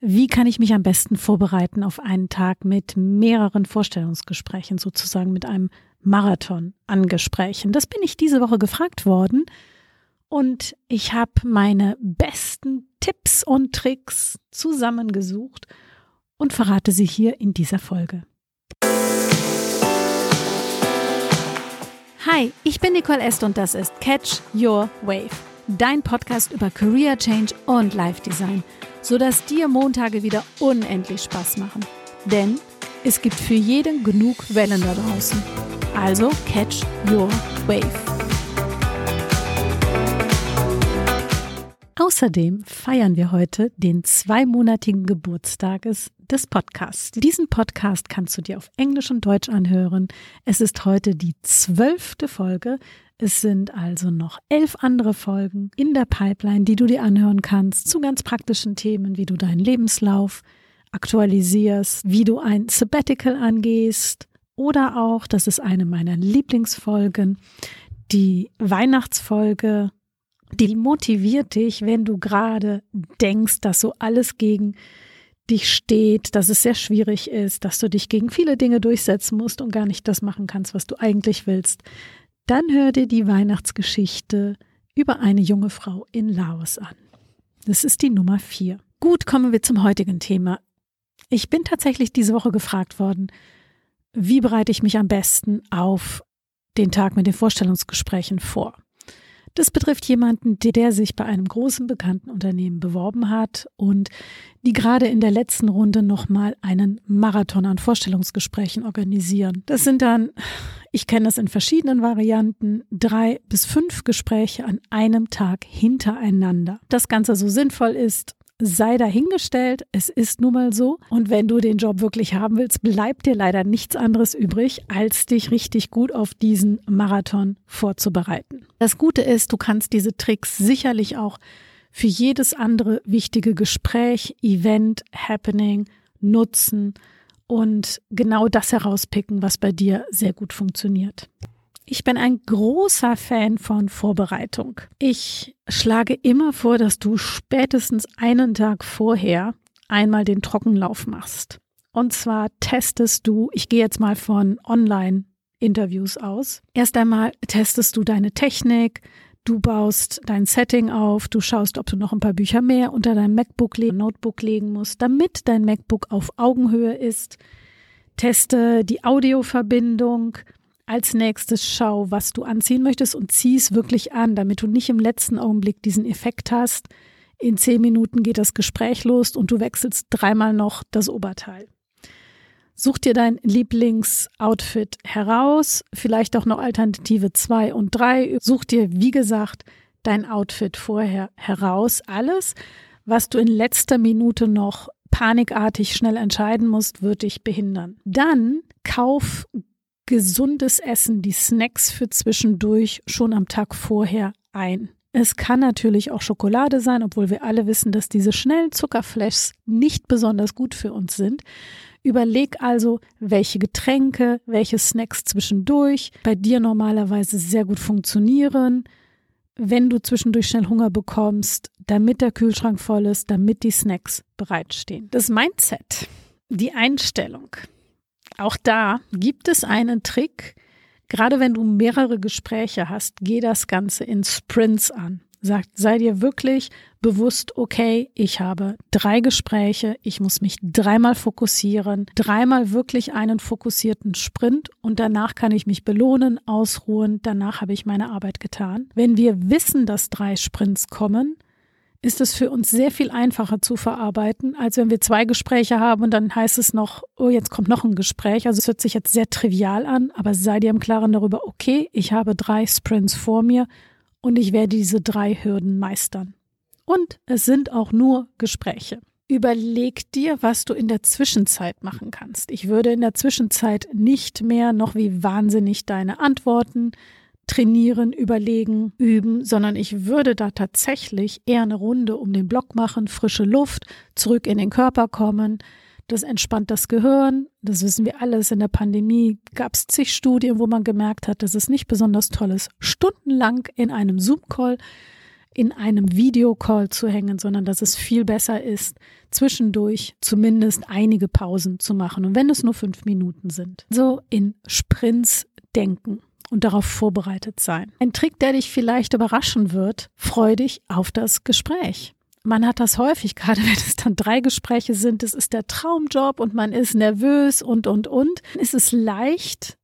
Wie kann ich mich am besten vorbereiten auf einen Tag mit mehreren Vorstellungsgesprächen, sozusagen mit einem Marathon an Gesprächen? Das bin ich diese Woche gefragt worden und ich habe meine besten Tipps und Tricks zusammengesucht und verrate sie hier in dieser Folge. Hi, ich bin Nicole Est und das ist Catch Your Wave, dein Podcast über Career Change und Life Design – sodass dir Montage wieder unendlich Spaß machen. Denn es gibt für jeden genug Wellen da draußen. Also catch your wave. Außerdem feiern wir heute den zweimonatigen Geburtstages des Podcasts. Diesen Podcast kannst du dir auf Englisch und Deutsch anhören. Es ist heute die zwölfte Folge. Es sind also noch elf andere Folgen in der Pipeline, die du dir anhören kannst zu ganz praktischen Themen, wie du deinen Lebenslauf aktualisierst, wie du ein Sabbatical angehst oder auch, das ist eine meiner Lieblingsfolgen, die Weihnachtsfolge, die motiviert dich, wenn du gerade denkst, dass so alles gegen dich steht, dass es sehr schwierig ist, dass du dich gegen viele Dinge durchsetzen musst und gar nicht das machen kannst, was du eigentlich willst. Dann hör dir die Weihnachtsgeschichte über eine junge Frau in Laos an. Das ist die Nummer vier. Gut, kommen wir zum heutigen Thema. Ich bin tatsächlich diese Woche gefragt worden, wie bereite ich mich am besten auf den Tag mit den Vorstellungsgesprächen vor? Das betrifft jemanden, der sich bei einem großen bekannten Unternehmen beworben hat und die gerade in der letzten Runde nochmal einen Marathon an Vorstellungsgesprächen organisieren. Das sind dann, ich kenne das in verschiedenen Varianten, drei bis fünf Gespräche an einem Tag hintereinander. Das Ganze so sinnvoll ist, sei dahingestellt, es ist nun mal so. Und wenn du den Job wirklich haben willst, bleibt dir leider nichts anderes übrig, als dich richtig gut auf diesen Marathon vorzubereiten. Das Gute ist, du kannst diese Tricks sicherlich auch für jedes andere wichtige Gespräch, Event, Happening nutzen und genau das herauspicken, was bei dir sehr gut funktioniert. Ich bin ein großer Fan von Vorbereitung. Ich schlage immer vor, dass du spätestens einen Tag vorher einmal den Trockenlauf machst. Und zwar testest du, ich gehe jetzt mal von Online-Interviews aus. Erst einmal testest du deine Technik, du baust dein Setting auf, du schaust, ob du noch ein paar Bücher mehr unter dein MacBook, Notebook legen musst, damit dein MacBook auf Augenhöhe ist. Teste die Audioverbindung, als nächstes schau, was du anziehen möchtest und zieh es wirklich an, damit du nicht im letzten Augenblick diesen Effekt hast. In zehn Minuten geht das Gespräch los und du wechselst dreimal noch das Oberteil. Such dir dein Lieblingsoutfit heraus, vielleicht auch noch Alternative zwei und drei. Such dir, wie gesagt, dein Outfit vorher heraus. Alles, was du in letzter Minute noch panikartig schnell entscheiden musst, wird dich behindern. Dann kauf gesundes Essen, die Snacks für zwischendurch schon am Tag vorher ein. Es kann natürlich auch Schokolade sein, obwohl wir alle wissen, dass diese schnellen Zuckerflashs nicht besonders gut für uns sind. Überleg also, welche Getränke, welche Snacks zwischendurch bei dir normalerweise sehr gut funktionieren, wenn du zwischendurch schnell Hunger bekommst, damit der Kühlschrank voll ist, damit die Snacks bereitstehen. Das Mindset, die Einstellung. Auch da gibt es einen Trick. Gerade wenn du mehrere Gespräche hast, geh das Ganze in Sprints an. Sag, sei dir wirklich bewusst, okay, ich habe drei Gespräche, ich muss mich dreimal fokussieren, dreimal wirklich einen fokussierten Sprint und danach kann ich mich belohnen, ausruhen, danach habe ich meine Arbeit getan. Wenn wir wissen, dass drei Sprints kommen, ist es für uns sehr viel einfacher zu verarbeiten, als wenn wir zwei Gespräche haben und dann heißt es noch, oh, jetzt kommt noch ein Gespräch. Also es hört sich jetzt sehr trivial an, aber sei dir im Klaren darüber, okay, ich habe drei Sprints vor mir und ich werde diese drei Hürden meistern. Und es sind auch nur Gespräche. Überleg dir, was du in der Zwischenzeit machen kannst. Ich würde in der Zwischenzeit nicht mehr noch wie wahnsinnig deine Antworten trainieren, überlegen, üben, sondern ich würde da tatsächlich eher eine Runde um den Block machen, frische Luft, zurück in den Körper kommen. Das entspannt das Gehirn. Das wissen wir alles. In der Pandemie gab es zig Studien, wo man gemerkt hat, dass es nicht besonders toll ist, stundenlang in einem Zoom-Call in einem Videocall zu hängen, sondern dass es viel besser ist, zwischendurch zumindest einige Pausen zu machen. Und wenn es nur fünf Minuten sind. So in Sprints denken und darauf vorbereitet sein. Ein Trick, der dich vielleicht überraschen wird, freu dich auf das Gespräch. Man hat das häufig, gerade wenn es dann drei Gespräche sind, es ist der Traumjob und man ist nervös und, und, und. Es ist leicht,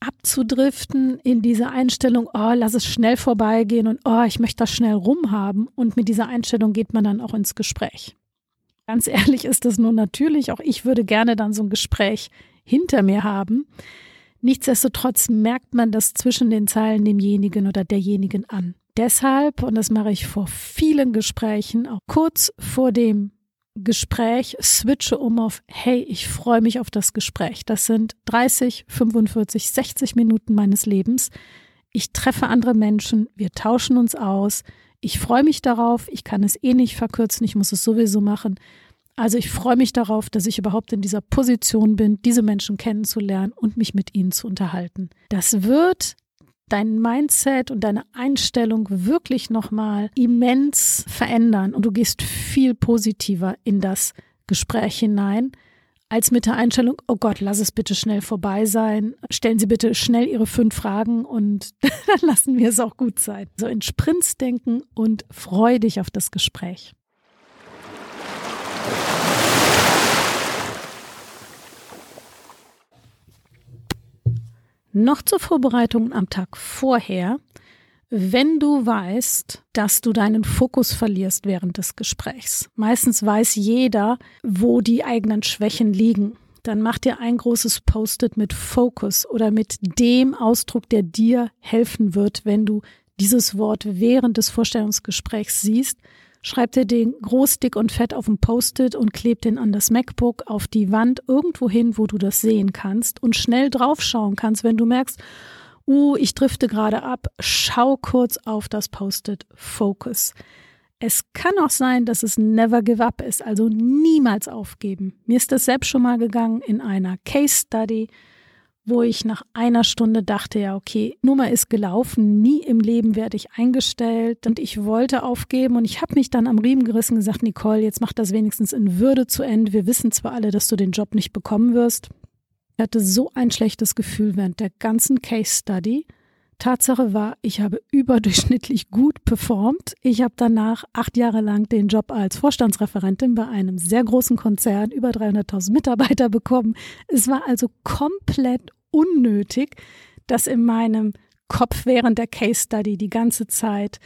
abzudriften in diese Einstellung, oh, lass es schnell vorbeigehen und oh, ich möchte das schnell rumhaben. Und mit dieser Einstellung geht man dann auch ins Gespräch. Ganz ehrlich ist das nur natürlich. Auch ich würde gerne dann so ein Gespräch hinter mir haben. Nichtsdestotrotz merkt man das zwischen den Zeilen demjenigen oder derjenigen an. Deshalb, und das mache ich vor vielen Gesprächen, auch kurz vor dem Gespräch switche um auf, hey, ich freue mich auf das Gespräch. Das sind 30, 45, 60 Minuten meines Lebens. Ich treffe andere Menschen, wir tauschen uns aus. Ich freue mich darauf, ich kann es eh nicht verkürzen, ich muss es sowieso machen. Also ich freue mich darauf, dass ich überhaupt in dieser Position bin, diese Menschen kennenzulernen und mich mit ihnen zu unterhalten. Das wird dein Mindset und deine Einstellung wirklich nochmal immens verändern und du gehst viel positiver in das Gespräch hinein, als mit der Einstellung, oh Gott, lass es bitte schnell vorbei sein, stellen Sie bitte schnell Ihre fünf Fragen und dann lassen wir es auch gut sein. So in Sprints denken und freu dich auf das Gespräch. Noch zur Vorbereitung am Tag vorher, wenn du weißt, dass du deinen Fokus verlierst während des Gesprächs. Meistens weiß jeder, wo die eigenen Schwächen liegen. Dann mach dir ein großes Post-it mit Focus oder mit dem Ausdruck, der dir helfen wird, wenn du dieses Wort während des Vorstellungsgesprächs siehst schreibt er den groß, dick und fett auf ein Post-it und klebt den an das MacBook auf die Wand irgendwo hin, wo du das sehen kannst und schnell draufschauen kannst, wenn du merkst, uh, ich drifte gerade ab, schau kurz auf das Post-it Focus. Es kann auch sein, dass es never give up ist, also niemals aufgeben. Mir ist das selbst schon mal gegangen in einer Case Study wo ich nach einer Stunde dachte, ja, okay, Nummer ist gelaufen, nie im Leben werde ich eingestellt und ich wollte aufgeben und ich habe mich dann am Riemen gerissen und gesagt, Nicole, jetzt mach das wenigstens in Würde zu Ende. Wir wissen zwar alle, dass du den Job nicht bekommen wirst. Ich hatte so ein schlechtes Gefühl während der ganzen Case Study. Tatsache war, ich habe überdurchschnittlich gut performt. Ich habe danach acht Jahre lang den Job als Vorstandsreferentin bei einem sehr großen Konzern, über 300.000 Mitarbeiter bekommen. Es war also komplett unnötig, dass in meinem Kopf während der Case Study die ganze Zeit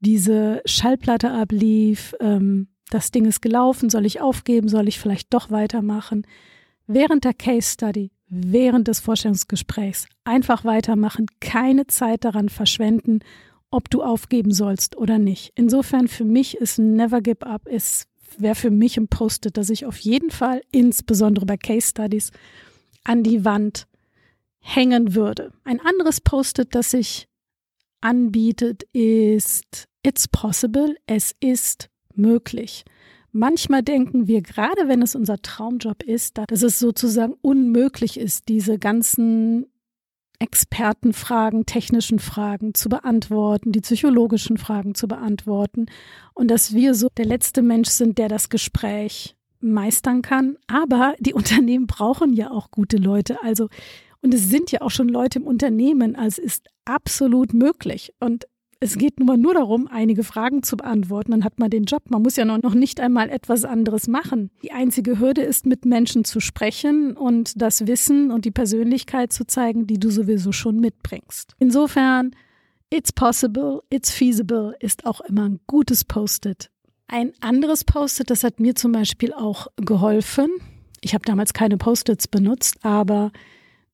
diese Schallplatte ablief. Ähm, das Ding ist gelaufen, soll ich aufgeben, soll ich vielleicht doch weitermachen? Während der Case Study während des Vorstellungsgesprächs. Einfach weitermachen, keine Zeit daran verschwenden, ob du aufgeben sollst oder nicht. Insofern für mich ist Never Give Up, es wäre für mich ein Post-it, dass ich auf jeden Fall, insbesondere bei Case Studies, an die Wand hängen würde. Ein anderes Post-it, das sich anbietet, ist It's possible, es ist möglich. Manchmal denken wir, gerade wenn es unser Traumjob ist, dass es sozusagen unmöglich ist, diese ganzen Expertenfragen, technischen Fragen zu beantworten, die psychologischen Fragen zu beantworten und dass wir so der letzte Mensch sind, der das Gespräch meistern kann. Aber die Unternehmen brauchen ja auch gute Leute. Also, und es sind ja auch schon Leute im Unternehmen. Also es ist absolut möglich. Und es geht nun mal nur darum, einige Fragen zu beantworten. Dann hat man den Job. Man muss ja noch nicht einmal etwas anderes machen. Die einzige Hürde ist, mit Menschen zu sprechen und das Wissen und die Persönlichkeit zu zeigen, die du sowieso schon mitbringst. Insofern, it's possible, it's feasible ist auch immer ein gutes Post-it. Ein anderes Post-it, das hat mir zum Beispiel auch geholfen. Ich habe damals keine Post-its benutzt, aber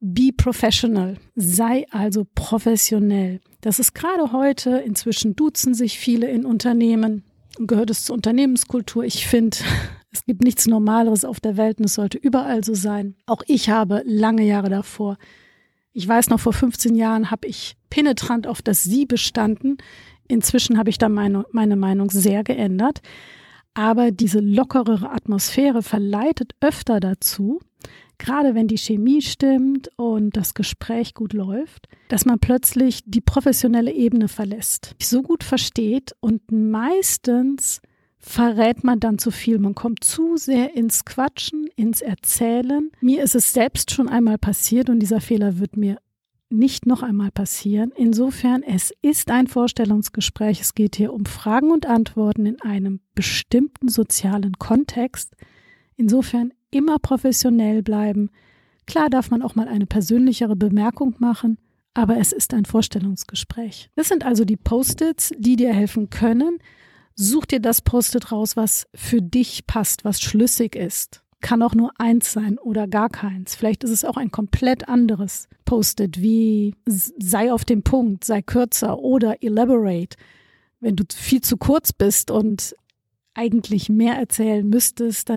Be professional, sei also professionell. Das ist gerade heute, inzwischen duzen sich viele in Unternehmen, gehört es zur Unternehmenskultur. Ich finde, es gibt nichts Normaleres auf der Welt und es sollte überall so sein. Auch ich habe lange Jahre davor, ich weiß noch, vor 15 Jahren habe ich penetrant auf das Sie bestanden. Inzwischen habe ich da meine, meine Meinung sehr geändert. Aber diese lockerere Atmosphäre verleitet öfter dazu, gerade wenn die Chemie stimmt und das Gespräch gut läuft, dass man plötzlich die professionelle Ebene verlässt, so gut versteht und meistens verrät man dann zu viel. Man kommt zu sehr ins Quatschen, ins Erzählen. Mir ist es selbst schon einmal passiert und dieser Fehler wird mir nicht noch einmal passieren. Insofern, es ist ein Vorstellungsgespräch. Es geht hier um Fragen und Antworten in einem bestimmten sozialen Kontext. Insofern immer professionell bleiben. Klar darf man auch mal eine persönlichere Bemerkung machen, aber es ist ein Vorstellungsgespräch. Das sind also die Post-its, die dir helfen können. Such dir das Post-it raus, was für dich passt, was schlüssig ist. Kann auch nur eins sein oder gar keins. Vielleicht ist es auch ein komplett anderes Post-it, wie sei auf dem Punkt, sei kürzer oder elaborate. Wenn du viel zu kurz bist und eigentlich mehr erzählen müsstest, dann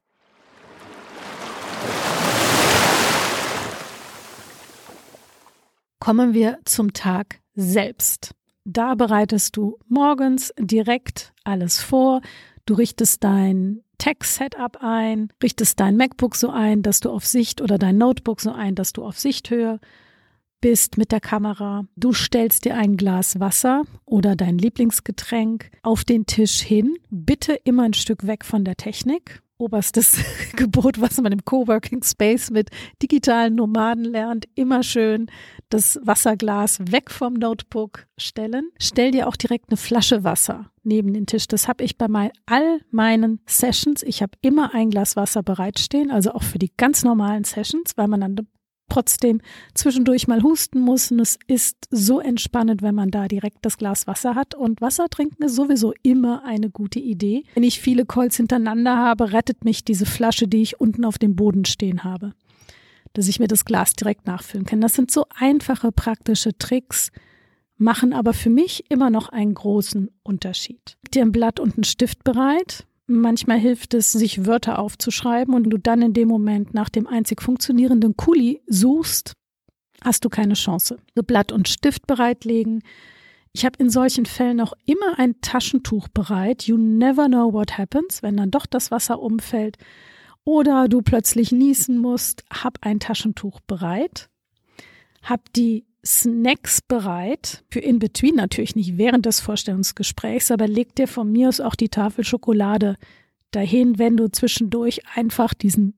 kommen wir zum Tag selbst. Da bereitest du morgens direkt alles vor. Du richtest dein Tech-Setup ein, richtest dein MacBook so ein, dass du auf Sicht oder dein Notebook so ein, dass du auf Sichthöhe bist mit der Kamera. Du stellst dir ein Glas Wasser oder dein Lieblingsgetränk auf den Tisch hin. Bitte immer ein Stück weg von der Technik oberstes Gebot, was man im Coworking Space mit digitalen Nomaden lernt. Immer schön das Wasserglas weg vom Notebook stellen. Stell dir auch direkt eine Flasche Wasser neben den Tisch. Das habe ich bei mein, all meinen Sessions. Ich habe immer ein Glas Wasser bereitstehen, also auch für die ganz normalen Sessions, weil man dann trotzdem zwischendurch mal husten muss. Und es ist so entspannend, wenn man da direkt das Glas Wasser hat. Und Wasser trinken ist sowieso immer eine gute Idee. Wenn ich viele Calls hintereinander habe, rettet mich diese Flasche, die ich unten auf dem Boden stehen habe. Dass ich mir das Glas direkt nachfüllen kann. Das sind so einfache, praktische Tricks, machen aber für mich immer noch einen großen Unterschied. Dir ein Blatt und einen Stift bereit, Manchmal hilft es, sich Wörter aufzuschreiben und du dann in dem Moment nach dem einzig funktionierenden Kuli suchst, hast du keine Chance. So Blatt und Stift bereitlegen. Ich habe in solchen Fällen auch immer ein Taschentuch bereit. You never know what happens, wenn dann doch das Wasser umfällt oder du plötzlich niesen musst. Hab ein Taschentuch bereit. Hab die Snacks bereit, für in between natürlich nicht während des Vorstellungsgesprächs, aber leg dir von mir aus auch die Tafel Schokolade dahin, wenn du zwischendurch einfach diesen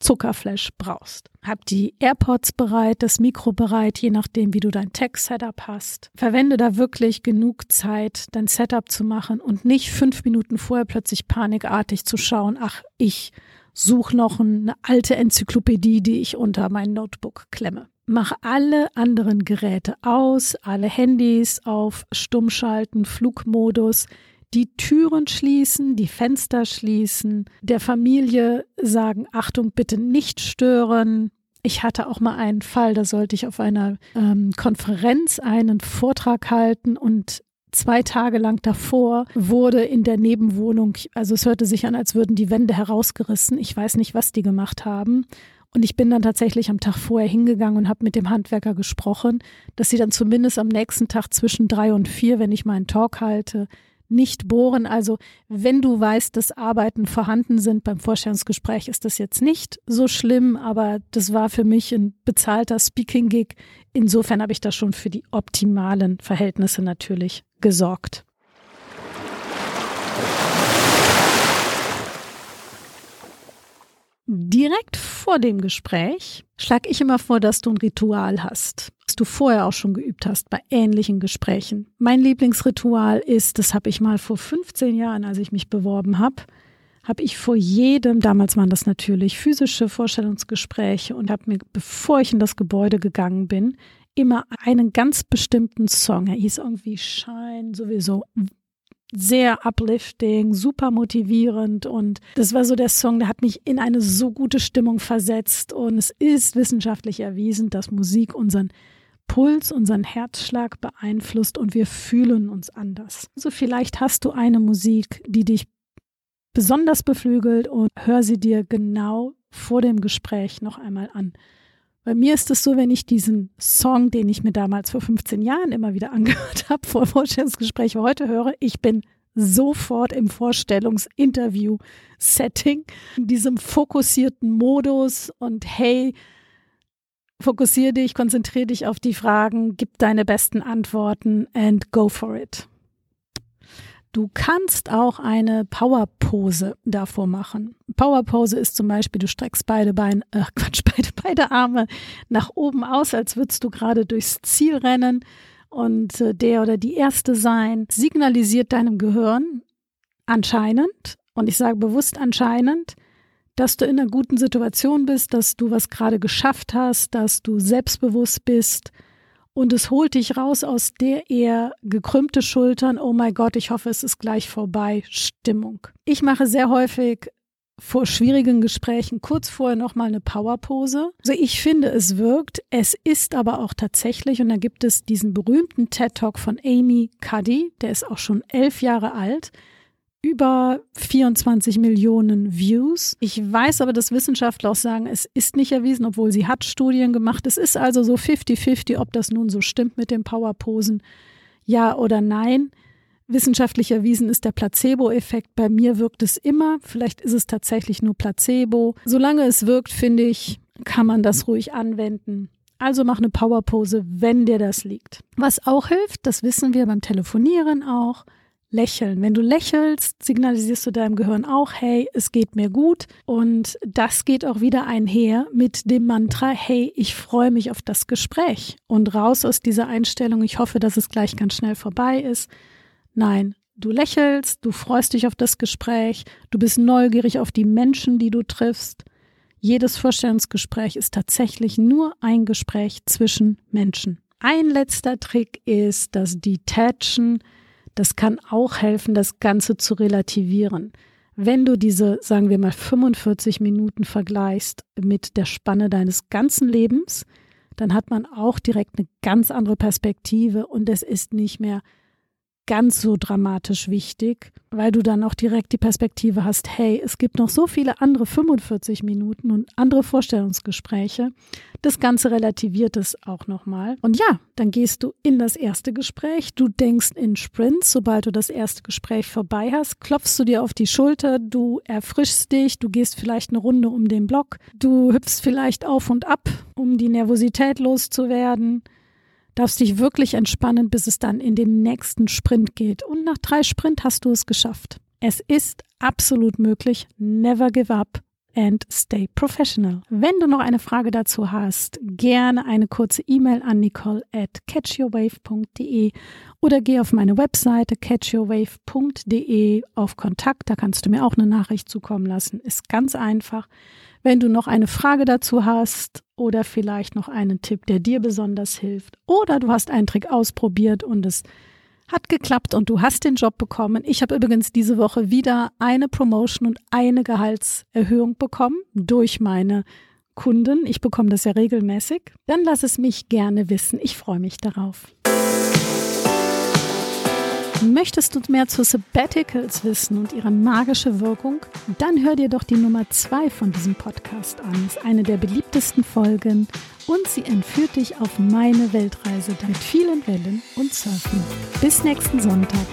Zuckerflash brauchst. Hab die AirPods bereit, das Mikro bereit, je nachdem, wie du dein Tech-Setup hast. Verwende da wirklich genug Zeit, dein Setup zu machen und nicht fünf Minuten vorher plötzlich panikartig zu schauen, ach, ich suche noch eine alte Enzyklopädie, die ich unter mein Notebook klemme mach alle anderen Geräte aus, alle Handys auf Stummschalten, Flugmodus, die Türen schließen, die Fenster schließen, der Familie sagen, Achtung, bitte nicht stören. Ich hatte auch mal einen Fall, da sollte ich auf einer ähm, Konferenz einen Vortrag halten und zwei Tage lang davor wurde in der Nebenwohnung, also es hörte sich an, als würden die Wände herausgerissen. Ich weiß nicht, was die gemacht haben. Und ich bin dann tatsächlich am Tag vorher hingegangen und habe mit dem Handwerker gesprochen, dass sie dann zumindest am nächsten Tag zwischen drei und vier, wenn ich meinen Talk halte, nicht bohren. Also wenn du weißt, dass Arbeiten vorhanden sind beim Vorstellungsgespräch, ist das jetzt nicht so schlimm, aber das war für mich ein bezahlter Speaking-Gig. Insofern habe ich da schon für die optimalen Verhältnisse natürlich gesorgt. Direkt vor dem Gespräch schlage ich immer vor, dass du ein Ritual hast, das du vorher auch schon geübt hast bei ähnlichen Gesprächen. Mein Lieblingsritual ist, das habe ich mal vor 15 Jahren, als ich mich beworben habe, habe ich vor jedem, damals waren das natürlich physische Vorstellungsgespräche und habe mir, bevor ich in das Gebäude gegangen bin, immer einen ganz bestimmten Song. Er hieß irgendwie Shine, sowieso sehr uplifting, super motivierend und das war so der Song, der hat mich in eine so gute Stimmung versetzt und es ist wissenschaftlich erwiesen, dass Musik unseren Puls, unseren Herzschlag beeinflusst und wir fühlen uns anders. Also vielleicht hast du eine Musik, die dich besonders beflügelt und hör sie dir genau vor dem Gespräch noch einmal an. Bei mir ist es so, wenn ich diesen Song, den ich mir damals vor 15 Jahren immer wieder angehört habe, vor Vorstellungsgespräch heute höre, ich bin sofort im Vorstellungsinterview-Setting, in diesem fokussierten Modus und hey, fokussiere dich, konzentriere dich auf die Fragen, gib deine besten Antworten and go for it. Du kannst auch eine Powerpose davor machen. Powerpose ist zum Beispiel, du streckst beide Beine, äh Quatsch, beide, beide Arme nach oben aus, als würdest du gerade durchs Ziel rennen und äh, der oder die Erste sein, signalisiert deinem Gehirn anscheinend, und ich sage bewusst anscheinend, dass du in einer guten Situation bist, dass du was gerade geschafft hast, dass du selbstbewusst bist und es holt dich raus aus der eher gekrümmte Schultern, oh mein Gott, ich hoffe, es ist gleich vorbei, Stimmung. Ich mache sehr häufig vor schwierigen Gesprächen kurz vorher nochmal eine Powerpose. Also ich finde, es wirkt. Es ist aber auch tatsächlich, und da gibt es diesen berühmten TED-Talk von Amy Cuddy, der ist auch schon elf Jahre alt über 24 Millionen Views. Ich weiß aber, dass Wissenschaftler auch sagen, es ist nicht erwiesen, obwohl sie hat Studien gemacht. Es ist also so 50-50, ob das nun so stimmt mit den Powerposen, ja oder nein. Wissenschaftlich erwiesen ist der Placebo-Effekt. Bei mir wirkt es immer. Vielleicht ist es tatsächlich nur Placebo. Solange es wirkt, finde ich, kann man das ruhig anwenden. Also mach eine Powerpose, wenn dir das liegt. Was auch hilft, das wissen wir beim Telefonieren auch, Lächeln. Wenn du lächelst, signalisierst du deinem Gehirn auch, hey, es geht mir gut. Und das geht auch wieder einher mit dem Mantra, hey, ich freue mich auf das Gespräch. Und raus aus dieser Einstellung, ich hoffe, dass es gleich ganz schnell vorbei ist. Nein, du lächelst, du freust dich auf das Gespräch, du bist neugierig auf die Menschen, die du triffst. Jedes Vorstellungsgespräch ist tatsächlich nur ein Gespräch zwischen Menschen. Ein letzter Trick ist das Detachen das kann auch helfen, das Ganze zu relativieren. Wenn du diese, sagen wir mal, 45 Minuten vergleichst mit der Spanne deines ganzen Lebens, dann hat man auch direkt eine ganz andere Perspektive und es ist nicht mehr ganz so dramatisch wichtig, weil du dann auch direkt die Perspektive hast, hey, es gibt noch so viele andere 45 Minuten und andere Vorstellungsgespräche. Das Ganze relativiert es auch nochmal. Und ja, dann gehst du in das erste Gespräch, du denkst in Sprints, sobald du das erste Gespräch vorbei hast, klopfst du dir auf die Schulter, du erfrischst dich, du gehst vielleicht eine Runde um den Block, du hüpfst vielleicht auf und ab, um die Nervosität loszuwerden darfst dich wirklich entspannen, bis es dann in den nächsten Sprint geht. Und nach drei Sprint hast du es geschafft. Es ist absolut möglich. Never give up and stay professional. Wenn du noch eine Frage dazu hast, gerne eine kurze E-Mail an nicole at catchyourwave.de oder geh auf meine Webseite catchyourwave.de auf Kontakt. Da kannst du mir auch eine Nachricht zukommen lassen. Ist ganz einfach. Wenn du noch eine Frage dazu hast oder vielleicht noch einen Tipp, der dir besonders hilft oder du hast einen Trick ausprobiert und es hat geklappt und du hast den Job bekommen. Ich habe übrigens diese Woche wieder eine Promotion und eine Gehaltserhöhung bekommen durch meine Kunden. Ich bekomme das ja regelmäßig. Dann lass es mich gerne wissen. Ich freue mich darauf. Möchtest du mehr zu Sabbaticals wissen und ihre magische Wirkung? Dann hör dir doch die Nummer 2 von diesem Podcast an. Ist eine der beliebtesten Folgen und sie entführt dich auf meine Weltreise mit vielen Wellen und Surfen. Bis nächsten Sonntag.